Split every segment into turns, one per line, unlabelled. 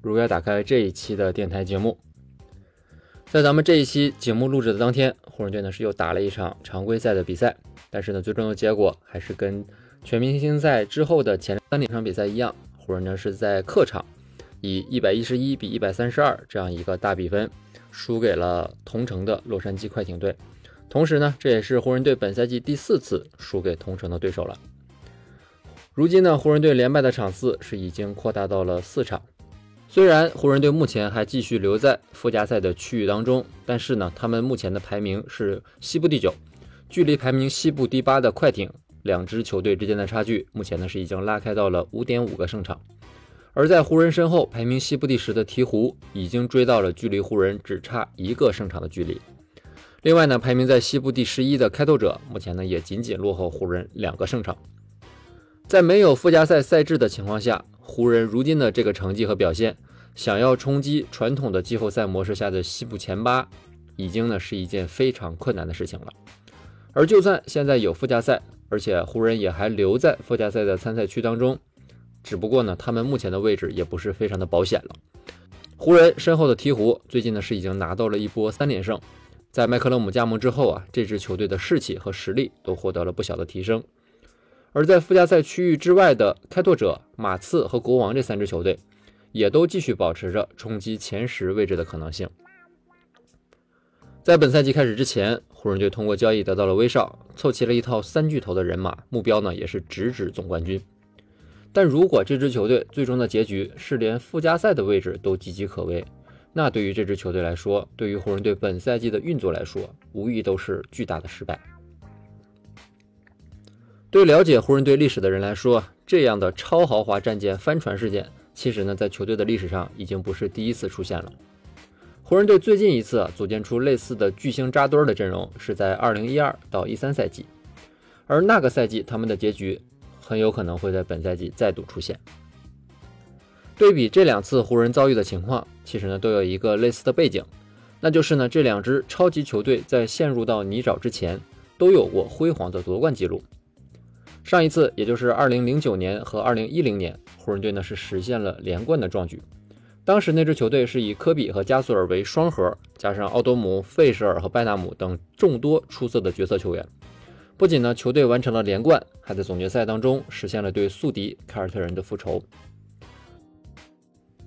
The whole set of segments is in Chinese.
如约打开这一期的电台节目。在咱们这一期节目录制的当天，湖人队呢是又打了一场常规赛的比赛，但是呢，最终的结果还是跟全明星赛之后的前三场比赛一样，湖人呢是在客场以一百一十一比一百三十二这样一个大比分输给了同城的洛杉矶快艇队。同时呢，这也是湖人队本赛季第四次输给同城的对手了。如今呢，湖人队连败的场次是已经扩大到了四场。虽然湖人队目前还继续留在附加赛的区域当中，但是呢，他们目前的排名是西部第九，距离排名西部第八的快艇两支球队之间的差距，目前呢是已经拉开到了五点五个胜场。而在湖人身后，排名西部第十的鹈鹕已经追到了距离湖人只差一个胜场的距离。另外呢，排名在西部第十一的开拓者，目前呢也仅仅落后湖人两个胜场。在没有附加赛赛制的情况下，湖人如今的这个成绩和表现，想要冲击传统的季后赛模式下的西部前八，已经呢是一件非常困难的事情了。而就算现在有附加赛，而且湖人也还留在附加赛的参赛区当中，只不过呢，他们目前的位置也不是非常的保险了。湖人身后的鹈鹕最近呢是已经拿到了一波三连胜，在麦克勒姆加盟之后啊，这支球队的士气和实力都获得了不小的提升。而在附加赛区域之外的开拓者、马刺和国王这三支球队，也都继续保持着冲击前十位置的可能性。在本赛季开始之前，湖人队通过交易得到了威少，凑齐了一套三巨头的人马，目标呢也是直指总冠军。但如果这支球队最终的结局是连附加赛的位置都岌岌可危，那对于这支球队来说，对于湖人队本赛季的运作来说，无疑都是巨大的失败。对了解湖人队历史的人来说，这样的超豪华战舰翻船事件，其实呢，在球队的历史上已经不是第一次出现了。湖人队最近一次组建出类似的巨星扎堆的阵容，是在2012到13赛季，而那个赛季他们的结局很有可能会在本赛季再度出现。对比这两次湖人遭遇的情况，其实呢，都有一个类似的背景，那就是呢，这两支超级球队在陷入到泥沼之前，都有过辉煌的夺冠记录。上一次，也就是二零零九年和二零一零年，湖人队呢是实现了连冠的壮举。当时那支球队是以科比和加索尔为双核，加上奥多姆、费舍尔和拜纳姆等众多出色的角色球员。不仅呢球队完成了连冠，还在总决赛当中实现了对宿敌凯尔特人的复仇。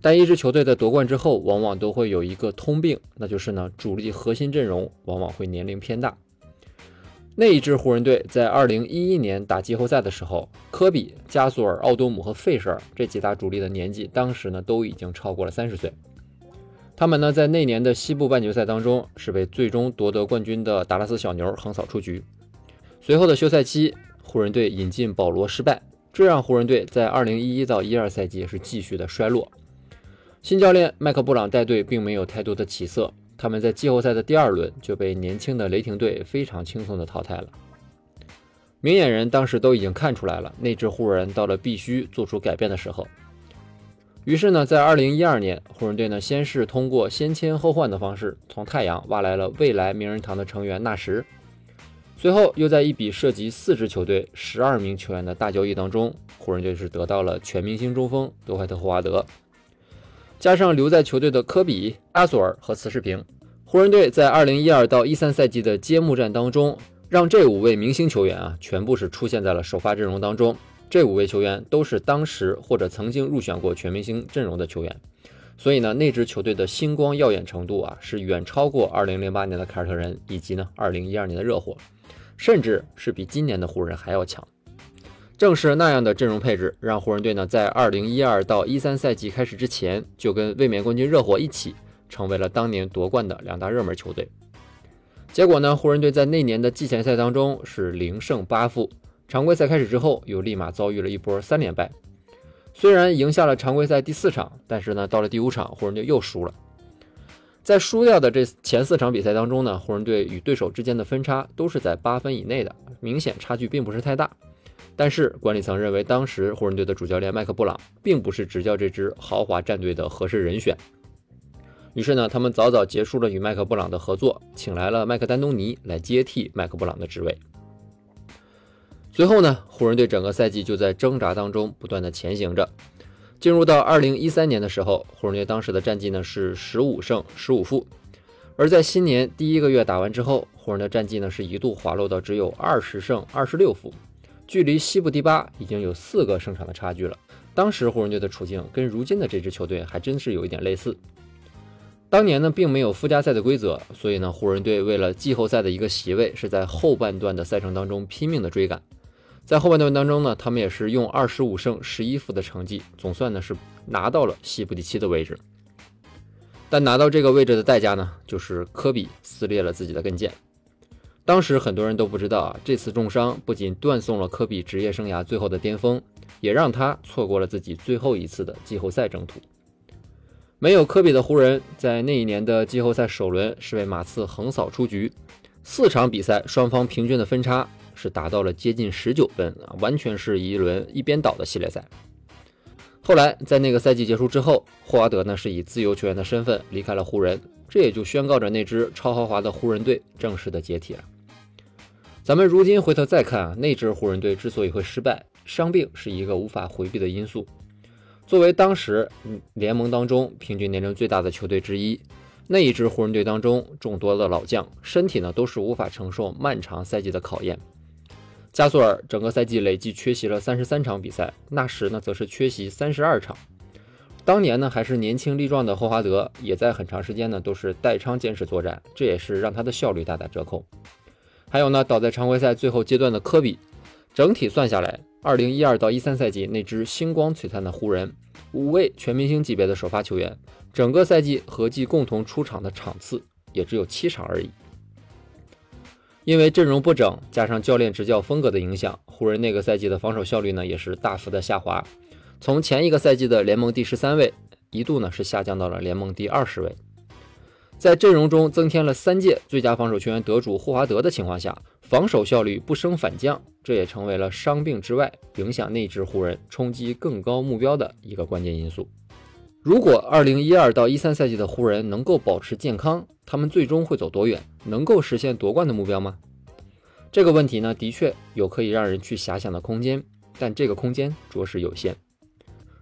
但一支球队在夺冠之后，往往都会有一个通病，那就是呢主力核心阵容往往会年龄偏大。那一支湖人队在二零一一年打季后赛的时候，科比、加索尔、奥多姆和费舍尔这几大主力的年纪，当时呢都已经超过了三十岁。他们呢在那年的西部半决赛当中，是被最终夺得冠军的达拉斯小牛横扫出局。随后的休赛期，湖人队引进保罗失败，这让湖人队在二零一一到一二赛季是继续的衰落。新教练麦克布朗带队并没有太多的起色。他们在季后赛的第二轮就被年轻的雷霆队非常轻松的淘汰了。明眼人当时都已经看出来了，那支湖人到了必须做出改变的时候。于是呢，在二零一二年，湖人队呢先是通过先签后换的方式，从太阳挖来了未来名人堂的成员纳什。随后又在一笔涉及四支球队、十二名球员的大交易当中，湖人队是得到了全明星中锋德怀特·霍华德。加上留在球队的科比、阿索尔和慈世平，湖人队在2012到13赛季的揭幕战当中，让这五位明星球员啊，全部是出现在了首发阵容当中。这五位球员都是当时或者曾经入选过全明星阵容的球员，所以呢，那支球队的星光耀眼程度啊，是远超过2008年的凯尔特人以及呢2012年的热火，甚至是比今年的湖人还要强。正是那样的阵容配置，让湖人队呢在二零一二到一三赛季开始之前，就跟卫冕冠军热火一起，成为了当年夺冠的两大热门球队。结果呢，湖人队在那年的季前赛当中是零胜八负，常规赛开始之后又立马遭遇了一波三连败。虽然赢下了常规赛第四场，但是呢，到了第五场，湖人队又输了。在输掉的这前四场比赛当中呢，湖人队与对手之间的分差都是在八分以内的，明显差距并不是太大。但是管理层认为，当时湖人队的主教练麦克布朗并不是执教这支豪华战队的合适人选。于是呢，他们早早结束了与麦克布朗的合作，请来了麦克丹东尼来接替麦克布朗的职位。随后呢，湖人队整个赛季就在挣扎当中不断的前行着。进入到二零一三年的时候，湖人队当时的战绩呢是十五胜十五负，而在新年第一个月打完之后，湖人的战绩呢是一度滑落到只有二十胜二十六负，距离西部第八已经有四个胜场的差距了。当时湖人队的处境跟如今的这支球队还真是有一点类似。当年呢，并没有附加赛的规则，所以呢，湖人队为了季后赛的一个席位，是在后半段的赛程当中拼命的追赶。在后半段当中呢，他们也是用二十五胜十一负的成绩，总算呢是拿到了西部第七的位置。但拿到这个位置的代价呢，就是科比撕裂了自己的跟腱。当时很多人都不知道啊，这次重伤不仅断送了科比职业生涯最后的巅峰，也让他错过了自己最后一次的季后赛征途。没有科比的湖人，在那一年的季后赛首轮是被马刺横扫出局，四场比赛双方平均的分差是达到了接近十九分啊，完全是一轮一边倒的系列赛。后来在那个赛季结束之后，霍华德呢是以自由球员的身份离开了湖人，这也就宣告着那支超豪华的湖人队正式的解体了。咱们如今回头再看啊，那支湖人队之所以会失败，伤病是一个无法回避的因素。作为当时联盟当中平均年龄最大的球队之一，那一支湖人队当中众多的老将身体呢都是无法承受漫长赛季的考验。加索尔整个赛季累计缺席了三十三场比赛，纳什呢则是缺席三十二场。当年呢还是年轻力壮的霍华德，也在很长时间呢都是带伤坚持作战，这也是让他的效率大打折扣。还有呢倒在常规赛最后阶段的科比，整体算下来。二零一二到一三赛季那支星光璀璨的湖人，五位全明星级别的首发球员，整个赛季合计共同出场的场次也只有七场而已。因为阵容不整，加上教练执教风格的影响，湖人那个赛季的防守效率呢也是大幅的下滑，从前一个赛季的联盟第十三位，一度呢是下降到了联盟第二十位。在阵容中增添了三届最佳防守球员得主霍华德的情况下，防守效率不升反降，这也成为了伤病之外影响那支湖人冲击更高目标的一个关键因素。如果二零一二到一三赛季的湖人能够保持健康，他们最终会走多远？能够实现夺冠的目标吗？这个问题呢，的确有可以让人去遐想的空间，但这个空间着实有限。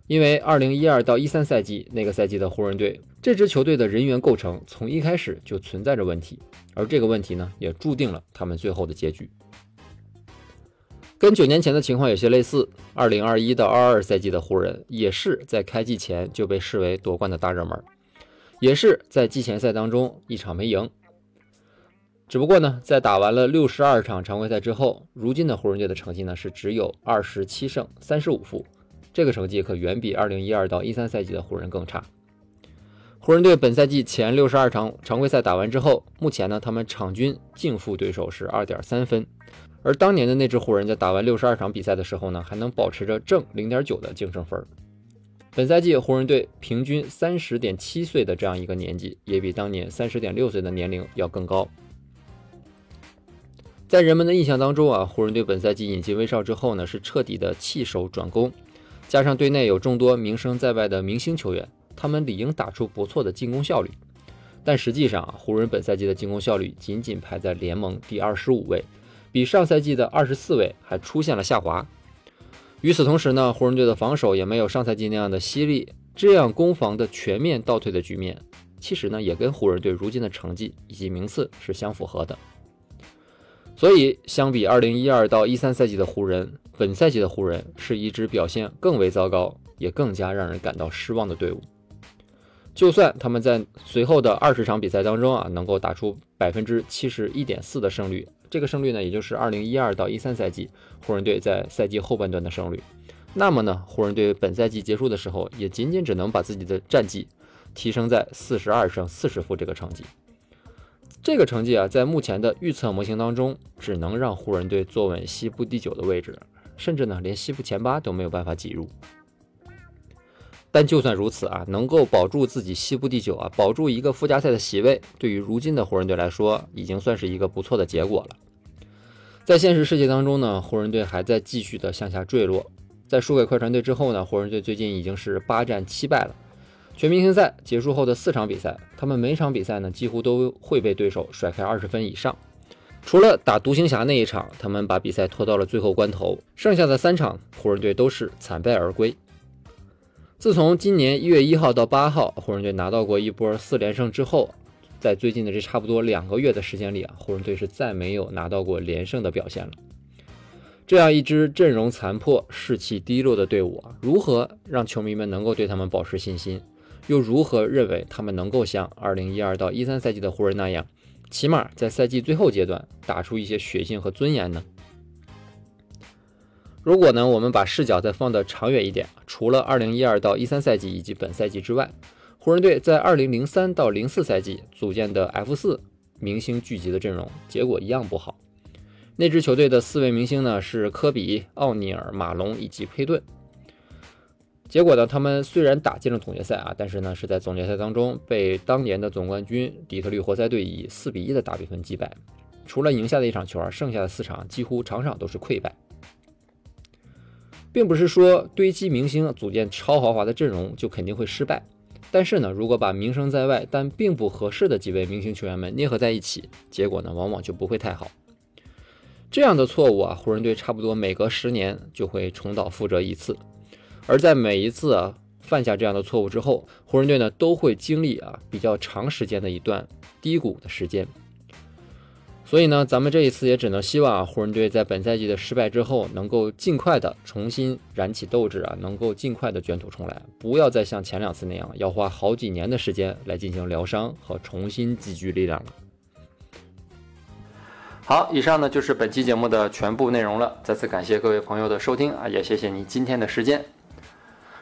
因为二零一二到一三赛季那个赛季的湖人队，这支球队的人员构成从一开始就存在着问题，而这个问题呢，也注定了他们最后的结局。跟九年前的情况有些类似，二零二一到二二赛季的湖人也是在开季前就被视为夺冠的大热门，也是在季前赛当中一场没赢。只不过呢，在打完了六十二场常规赛之后，如今的湖人队的成绩呢是只有二十七胜三十五负。这个成绩可远比2012到13赛季的湖人更差。湖人队本赛季前62场常规赛打完之后，目前呢，他们场均净负对手是2.3分，而当年的那支湖人，在打完62场比赛的时候呢，还能保持着正0.9的净胜分。本赛季湖人队平均30.7岁的这样一个年纪，也比当年30.6岁的年龄要更高。在人们的印象当中啊，湖人队本赛季引进威少之后呢，是彻底的弃守转攻。加上队内有众多名声在外的明星球员，他们理应打出不错的进攻效率。但实际上啊，湖人本赛季的进攻效率仅仅排在联盟第二十五位，比上赛季的二十四位还出现了下滑。与此同时呢，湖人队的防守也没有上赛季那样的犀利，这样攻防的全面倒退的局面，其实呢也跟湖人队如今的成绩以及名次是相符合的。所以，相比二零一二到一三赛季的湖人，本赛季的湖人是一支表现更为糟糕，也更加让人感到失望的队伍。就算他们在随后的二十场比赛当中啊，能够打出百分之七十一点四的胜率，这个胜率呢，也就是二零一二到一三赛季湖人队在赛季后半段的胜率。那么呢，湖人队本赛季结束的时候，也仅仅只能把自己的战绩提升在四十二胜四十负这个成绩。这个成绩啊，在目前的预测模型当中，只能让湖人队坐稳西部第九的位置，甚至呢，连西部前八都没有办法挤入。但就算如此啊，能够保住自己西部第九啊，保住一个附加赛的席位，对于如今的湖人队来说，已经算是一个不错的结果了。在现实世界当中呢，湖人队还在继续的向下坠落。在输给快船队之后呢，湖人队最近已经是八战七败了。全明星赛结束后的四场比赛，他们每场比赛呢几乎都会被对手甩开二十分以上。除了打独行侠那一场，他们把比赛拖到了最后关头，剩下的三场湖人队都是惨败而归。自从今年一月一号到八号，湖人队拿到过一波四连胜之后，在最近的这差不多两个月的时间里啊，湖人队是再没有拿到过连胜的表现了。这样一支阵容残破、士气低落的队伍啊，如何让球迷们能够对他们保持信心？又如何认为他们能够像二零一二到一三赛季的湖人那样，起码在赛季最后阶段打出一些血性和尊严呢？如果呢，我们把视角再放得长远一点，除了2012到13赛季以及本赛季之外，湖人队在2003到04赛季组建的 F4 明星聚集的阵容，结果一样不好。那支球队的四位明星呢是科比、奥尼尔、马龙以及佩顿。结果呢，他们虽然打进了总决赛啊，但是呢是在总决赛当中被当年的总冠军底特律活塞队以四比一的大比分击败。除了赢下的一场球，剩下的四场几乎场场都是溃败。并不是说堆积明星组建超豪华的阵容就肯定会失败，但是呢，如果把名声在外但并不合适的几位明星球员们捏合在一起，结果呢往往就不会太好。这样的错误啊，湖人队差不多每隔十年就会重蹈覆辙一次，而在每一次啊犯下这样的错误之后，湖人队呢都会经历啊比较长时间的一段低谷的时间。所以呢，咱们这一次也只能希望啊，湖人队在本赛季的失败之后，能够尽快的重新燃起斗志啊，能够尽快的卷土重来，不要再像前两次那样，要花好几年的时间来进行疗伤和重新积聚力量了。好，以上呢就是本期节目的全部内容了。再次感谢各位朋友的收听啊，也谢谢你今天的时间。